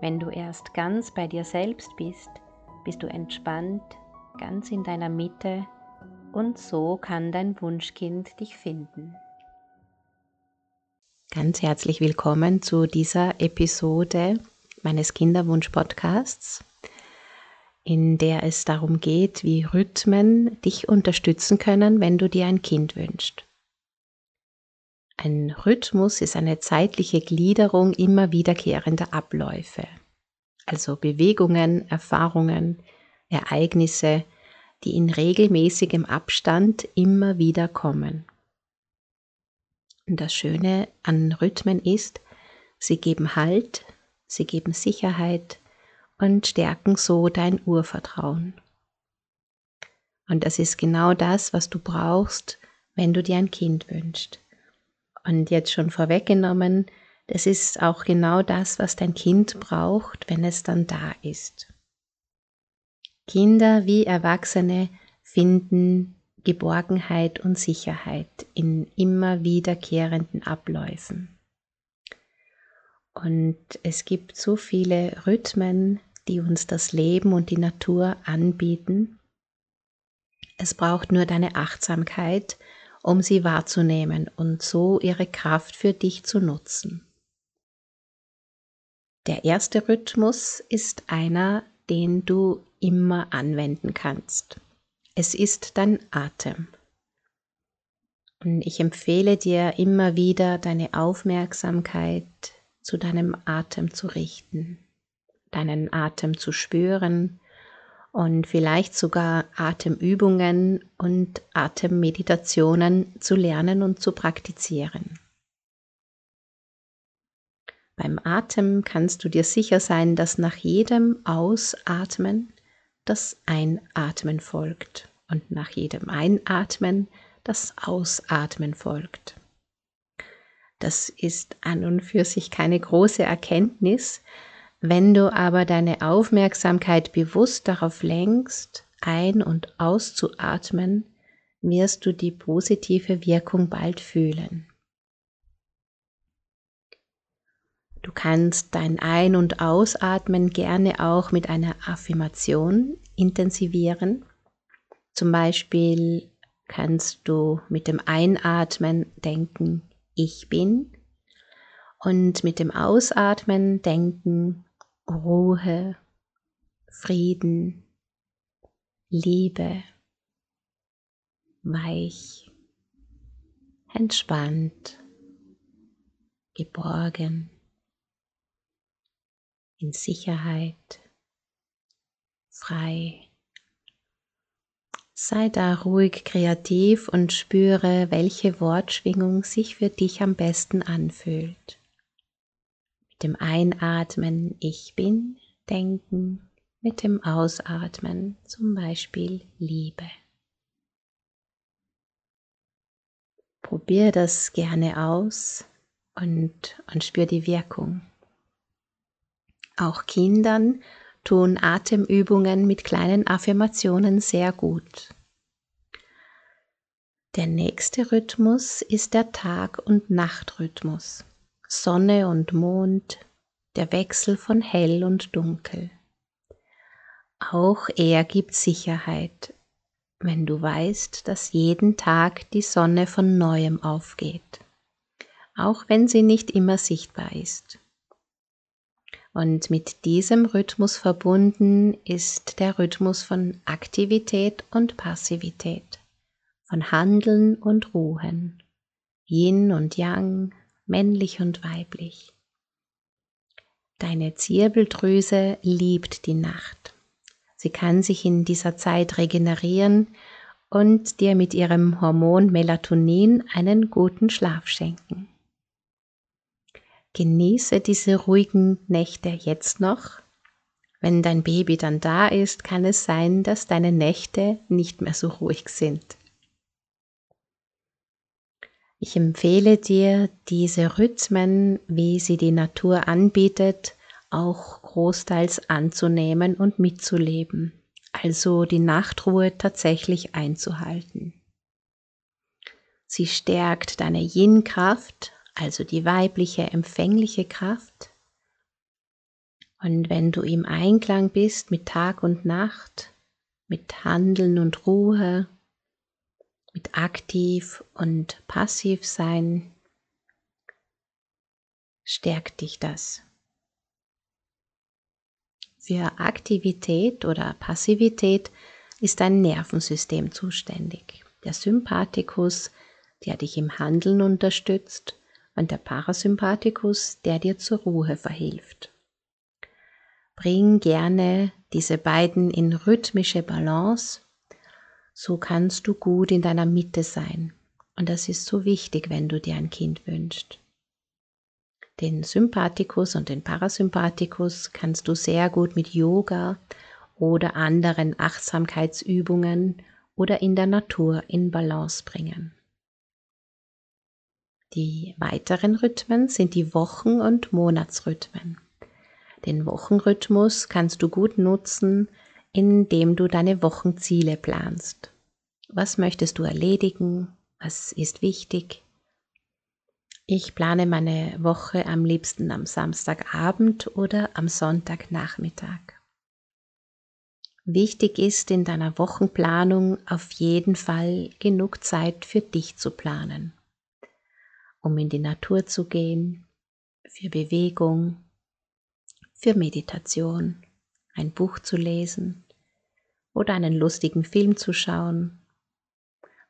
Wenn du erst ganz bei dir selbst bist, bist du entspannt, ganz in deiner Mitte und so kann dein Wunschkind dich finden. Ganz herzlich willkommen zu dieser Episode meines Kinderwunsch-Podcasts, in der es darum geht, wie Rhythmen dich unterstützen können, wenn du dir ein Kind wünschst. Ein Rhythmus ist eine zeitliche Gliederung immer wiederkehrender Abläufe, also Bewegungen, Erfahrungen, Ereignisse, die in regelmäßigem Abstand immer wieder kommen. Und das Schöne an Rhythmen ist, sie geben Halt, sie geben Sicherheit und stärken so dein Urvertrauen. Und das ist genau das, was du brauchst, wenn du dir ein Kind wünschst. Und jetzt schon vorweggenommen, das ist auch genau das, was dein Kind braucht, wenn es dann da ist. Kinder wie Erwachsene finden Geborgenheit und Sicherheit in immer wiederkehrenden Abläufen. Und es gibt so viele Rhythmen, die uns das Leben und die Natur anbieten. Es braucht nur deine Achtsamkeit, um sie wahrzunehmen und so ihre Kraft für dich zu nutzen. Der erste Rhythmus ist einer, den du immer anwenden kannst. Es ist dein Atem. Und ich empfehle dir immer wieder deine Aufmerksamkeit zu deinem Atem zu richten, deinen Atem zu spüren und vielleicht sogar Atemübungen und Atemmeditationen zu lernen und zu praktizieren. Beim Atem kannst du dir sicher sein, dass nach jedem Ausatmen das Einatmen folgt und nach jedem Einatmen das Ausatmen folgt. Das ist an und für sich keine große Erkenntnis, wenn du aber deine Aufmerksamkeit bewusst darauf lenkst, ein- und auszuatmen, wirst du die positive Wirkung bald fühlen. Du kannst dein Ein- und Ausatmen gerne auch mit einer Affirmation intensivieren. Zum Beispiel kannst du mit dem Einatmen denken, ich bin und mit dem Ausatmen denken, Ruhe, Frieden, Liebe, weich, entspannt, geborgen, in Sicherheit, frei. Sei da ruhig kreativ und spüre, welche Wortschwingung sich für dich am besten anfühlt mit dem Einatmen Ich bin denken, mit dem Ausatmen zum Beispiel Liebe. Probier das gerne aus und, und spür die Wirkung. Auch Kindern tun Atemübungen mit kleinen Affirmationen sehr gut. Der nächste Rhythmus ist der Tag- und Nachtrhythmus. Sonne und Mond, der Wechsel von hell und dunkel. Auch er gibt Sicherheit, wenn du weißt, dass jeden Tag die Sonne von neuem aufgeht, auch wenn sie nicht immer sichtbar ist. Und mit diesem Rhythmus verbunden ist der Rhythmus von Aktivität und Passivität, von Handeln und Ruhen, Yin und Yang, männlich und weiblich. Deine Zirbeldrüse liebt die Nacht. Sie kann sich in dieser Zeit regenerieren und dir mit ihrem Hormon Melatonin einen guten Schlaf schenken. Genieße diese ruhigen Nächte jetzt noch. Wenn dein Baby dann da ist, kann es sein, dass deine Nächte nicht mehr so ruhig sind. Ich empfehle dir, diese Rhythmen, wie sie die Natur anbietet, auch großteils anzunehmen und mitzuleben, also die Nachtruhe tatsächlich einzuhalten. Sie stärkt deine Yin-Kraft, also die weibliche empfängliche Kraft. Und wenn du im Einklang bist mit Tag und Nacht, mit Handeln und Ruhe, mit aktiv und passiv sein, stärkt dich das. Für Aktivität oder Passivität ist dein Nervensystem zuständig. Der Sympathikus, der dich im Handeln unterstützt, und der Parasympathikus, der dir zur Ruhe verhilft. Bring gerne diese beiden in rhythmische Balance, so kannst du gut in deiner Mitte sein. Und das ist so wichtig, wenn du dir ein Kind wünschst. Den Sympathikus und den Parasympathikus kannst du sehr gut mit Yoga oder anderen Achtsamkeitsübungen oder in der Natur in Balance bringen. Die weiteren Rhythmen sind die Wochen- und Monatsrhythmen. Den Wochenrhythmus kannst du gut nutzen, indem du deine Wochenziele planst. Was möchtest du erledigen? Was ist wichtig? Ich plane meine Woche am liebsten am Samstagabend oder am Sonntagnachmittag. Wichtig ist in deiner Wochenplanung auf jeden Fall genug Zeit für dich zu planen um in die Natur zu gehen, für Bewegung, für Meditation, ein Buch zu lesen oder einen lustigen Film zu schauen.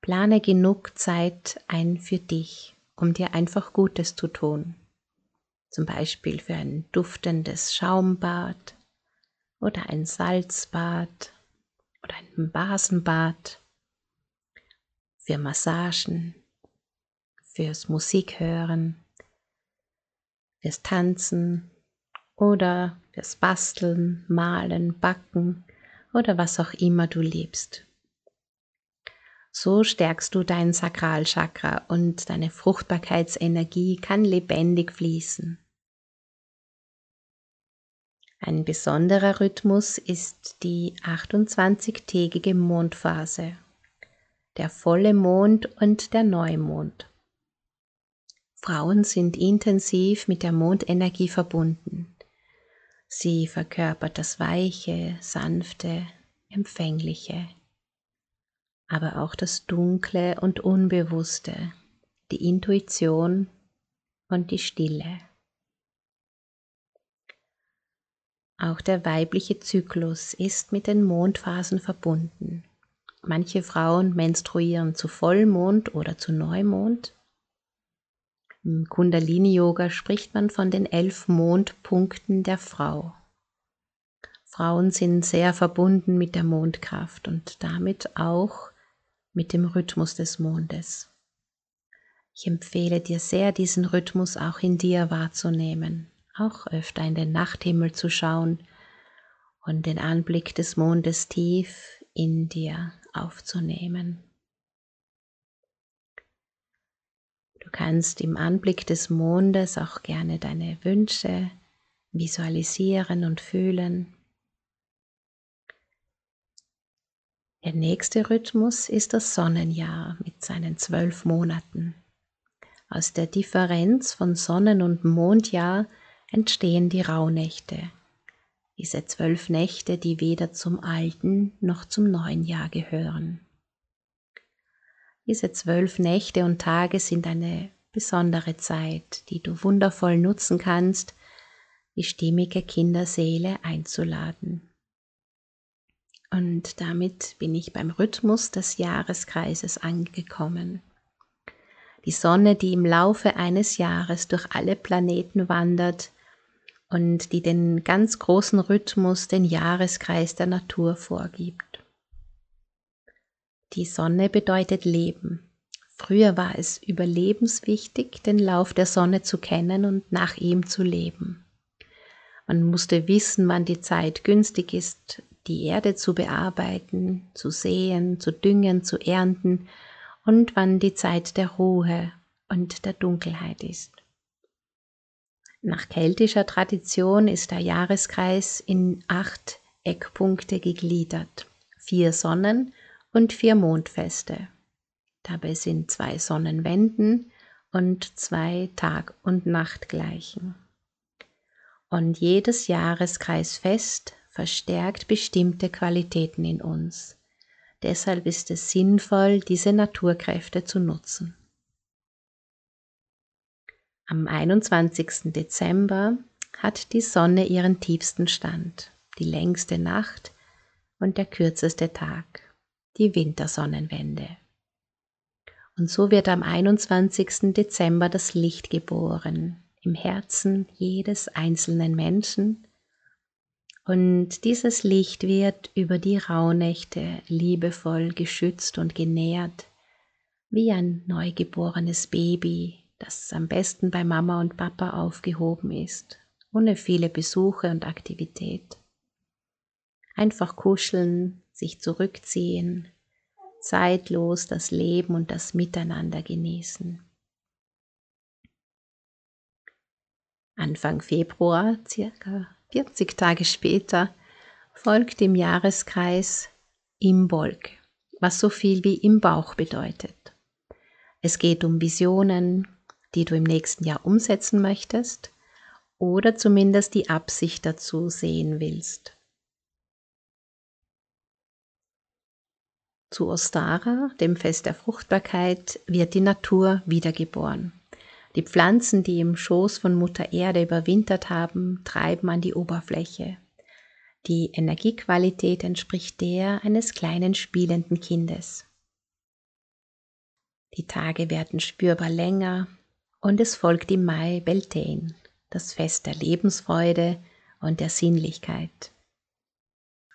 Plane genug Zeit ein für dich, um dir einfach Gutes zu tun. Zum Beispiel für ein duftendes Schaumbad oder ein Salzbad oder ein Basenbad, für Massagen, fürs Musikhören, fürs Tanzen oder fürs Basteln, Malen, Backen oder was auch immer du liebst. So stärkst du dein Sakralchakra und deine Fruchtbarkeitsenergie kann lebendig fließen. Ein besonderer Rhythmus ist die 28-tägige Mondphase, der volle Mond und der Neumond. Frauen sind intensiv mit der Mondenergie verbunden. Sie verkörpert das Weiche, Sanfte, Empfängliche, aber auch das Dunkle und Unbewusste, die Intuition und die Stille. Auch der weibliche Zyklus ist mit den Mondphasen verbunden. Manche Frauen menstruieren zu Vollmond oder zu Neumond im Kundalini-Yoga spricht man von den elf Mondpunkten der Frau. Frauen sind sehr verbunden mit der Mondkraft und damit auch mit dem Rhythmus des Mondes. Ich empfehle dir sehr, diesen Rhythmus auch in dir wahrzunehmen, auch öfter in den Nachthimmel zu schauen und den Anblick des Mondes tief in dir aufzunehmen. Du kannst im Anblick des Mondes auch gerne deine Wünsche visualisieren und fühlen. Der nächste Rhythmus ist das Sonnenjahr mit seinen zwölf Monaten. Aus der Differenz von Sonnen- und Mondjahr entstehen die Rauhnächte. Diese zwölf Nächte, die weder zum alten noch zum neuen Jahr gehören. Diese zwölf Nächte und Tage sind eine besondere Zeit, die du wundervoll nutzen kannst, die stimmige Kinderseele einzuladen. Und damit bin ich beim Rhythmus des Jahreskreises angekommen. Die Sonne, die im Laufe eines Jahres durch alle Planeten wandert und die den ganz großen Rhythmus, den Jahreskreis der Natur vorgibt. Die Sonne bedeutet Leben, Früher war es überlebenswichtig, den Lauf der Sonne zu kennen und nach ihm zu leben. Man musste wissen, wann die Zeit günstig ist, die Erde zu bearbeiten, zu säen, zu düngen, zu ernten und wann die Zeit der Ruhe und der Dunkelheit ist. Nach keltischer Tradition ist der Jahreskreis in acht Eckpunkte gegliedert, vier Sonnen- und vier Mondfeste. Dabei sind zwei Sonnenwenden und zwei Tag- und Nachtgleichen. Und jedes Jahreskreisfest verstärkt bestimmte Qualitäten in uns. Deshalb ist es sinnvoll, diese Naturkräfte zu nutzen. Am 21. Dezember hat die Sonne ihren tiefsten Stand, die längste Nacht und der kürzeste Tag, die Wintersonnenwende. Und so wird am 21. Dezember das Licht geboren, im Herzen jedes einzelnen Menschen. Und dieses Licht wird über die Rauhnächte liebevoll geschützt und genährt, wie ein neugeborenes Baby das am besten bei Mama und Papa aufgehoben ist, ohne viele Besuche und Aktivität. Einfach kuscheln, sich zurückziehen, zeitlos das Leben und das Miteinander genießen. Anfang Februar, circa 40 Tage später, folgt im Jahreskreis Imbolg, was so viel wie im Bauch bedeutet. Es geht um Visionen, die du im nächsten Jahr umsetzen möchtest oder zumindest die Absicht dazu sehen willst. Zu Ostara, dem Fest der Fruchtbarkeit, wird die Natur wiedergeboren. Die Pflanzen, die im Schoß von Mutter Erde überwintert haben, treiben an die Oberfläche. Die Energiequalität entspricht der eines kleinen spielenden Kindes. Die Tage werden spürbar länger, und es folgt im Mai Beltane, das Fest der Lebensfreude und der Sinnlichkeit.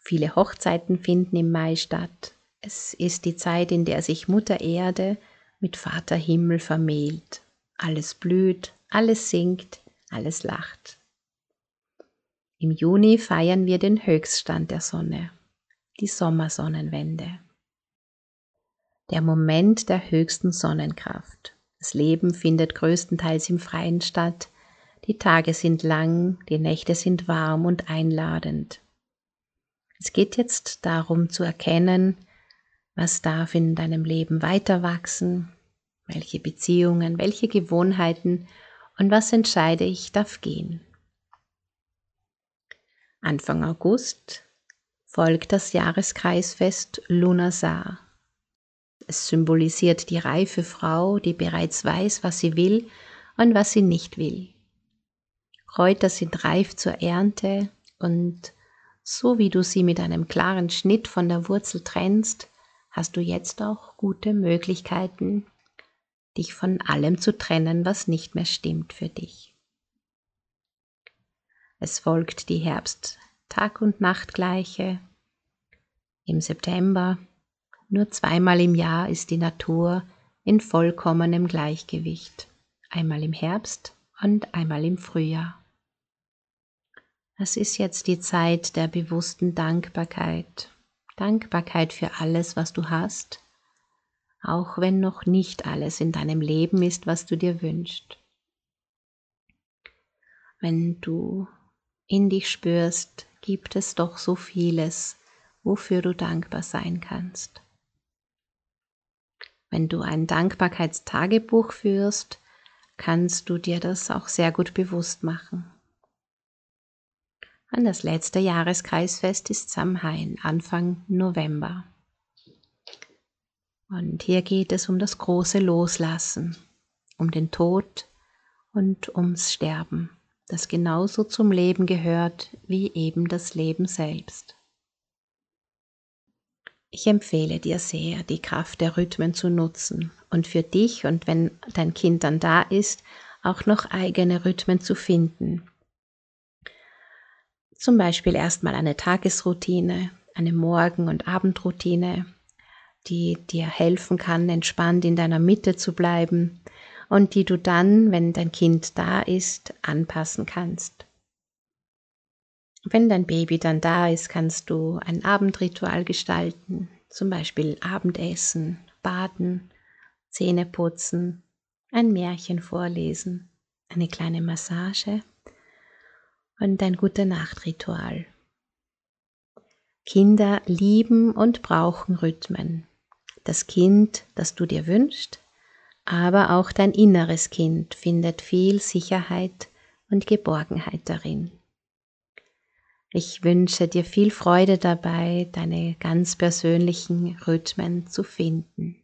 Viele Hochzeiten finden im Mai statt. Es ist die Zeit, in der sich Mutter Erde mit Vater Himmel vermählt. Alles blüht, alles singt, alles lacht. Im Juni feiern wir den Höchststand der Sonne, die Sommersonnenwende. Der Moment der höchsten Sonnenkraft. Das Leben findet größtenteils im Freien statt. Die Tage sind lang, die Nächte sind warm und einladend. Es geht jetzt darum zu erkennen, was darf in deinem Leben weiter wachsen, welche Beziehungen, welche Gewohnheiten und was entscheide ich darf gehen. Anfang August folgt das Jahreskreisfest Lunasar. Es symbolisiert die reife Frau, die bereits weiß, was sie will und was sie nicht will. Kräuter sind reif zur Ernte und so wie du sie mit einem klaren Schnitt von der Wurzel trennst, hast du jetzt auch gute Möglichkeiten, dich von allem zu trennen, was nicht mehr stimmt für dich. Es folgt die Herbst Tag und Nachtgleiche. Im September nur zweimal im Jahr ist die Natur in vollkommenem Gleichgewicht, einmal im Herbst und einmal im Frühjahr. Es ist jetzt die Zeit der bewussten Dankbarkeit, Dankbarkeit für alles, was du hast, auch wenn noch nicht alles in deinem Leben ist, was du dir wünschst. Wenn du in dich spürst, gibt es doch so vieles, wofür du dankbar sein kannst. Wenn du ein Dankbarkeitstagebuch führst, kannst du dir das auch sehr gut bewusst machen. An das letzte Jahreskreisfest ist Samhain, Anfang November. Und hier geht es um das große Loslassen, um den Tod und ums Sterben, das genauso zum Leben gehört wie eben das Leben selbst. Ich empfehle dir sehr, die Kraft der Rhythmen zu nutzen und für dich und wenn dein Kind dann da ist, auch noch eigene Rhythmen zu finden. Zum Beispiel erstmal eine Tagesroutine, eine Morgen- und Abendroutine, die dir helfen kann, entspannt in deiner Mitte zu bleiben und die du dann, wenn dein Kind da ist, anpassen kannst. Wenn dein Baby dann da ist, kannst du ein Abendritual gestalten, zum Beispiel Abendessen, Baden, Zähne putzen, ein Märchen vorlesen, eine kleine Massage und ein gute Nachtritual. Kinder lieben und brauchen Rhythmen. Das Kind, das du dir wünschst, aber auch dein inneres Kind findet viel Sicherheit und Geborgenheit darin. Ich wünsche dir viel Freude dabei, deine ganz persönlichen Rhythmen zu finden.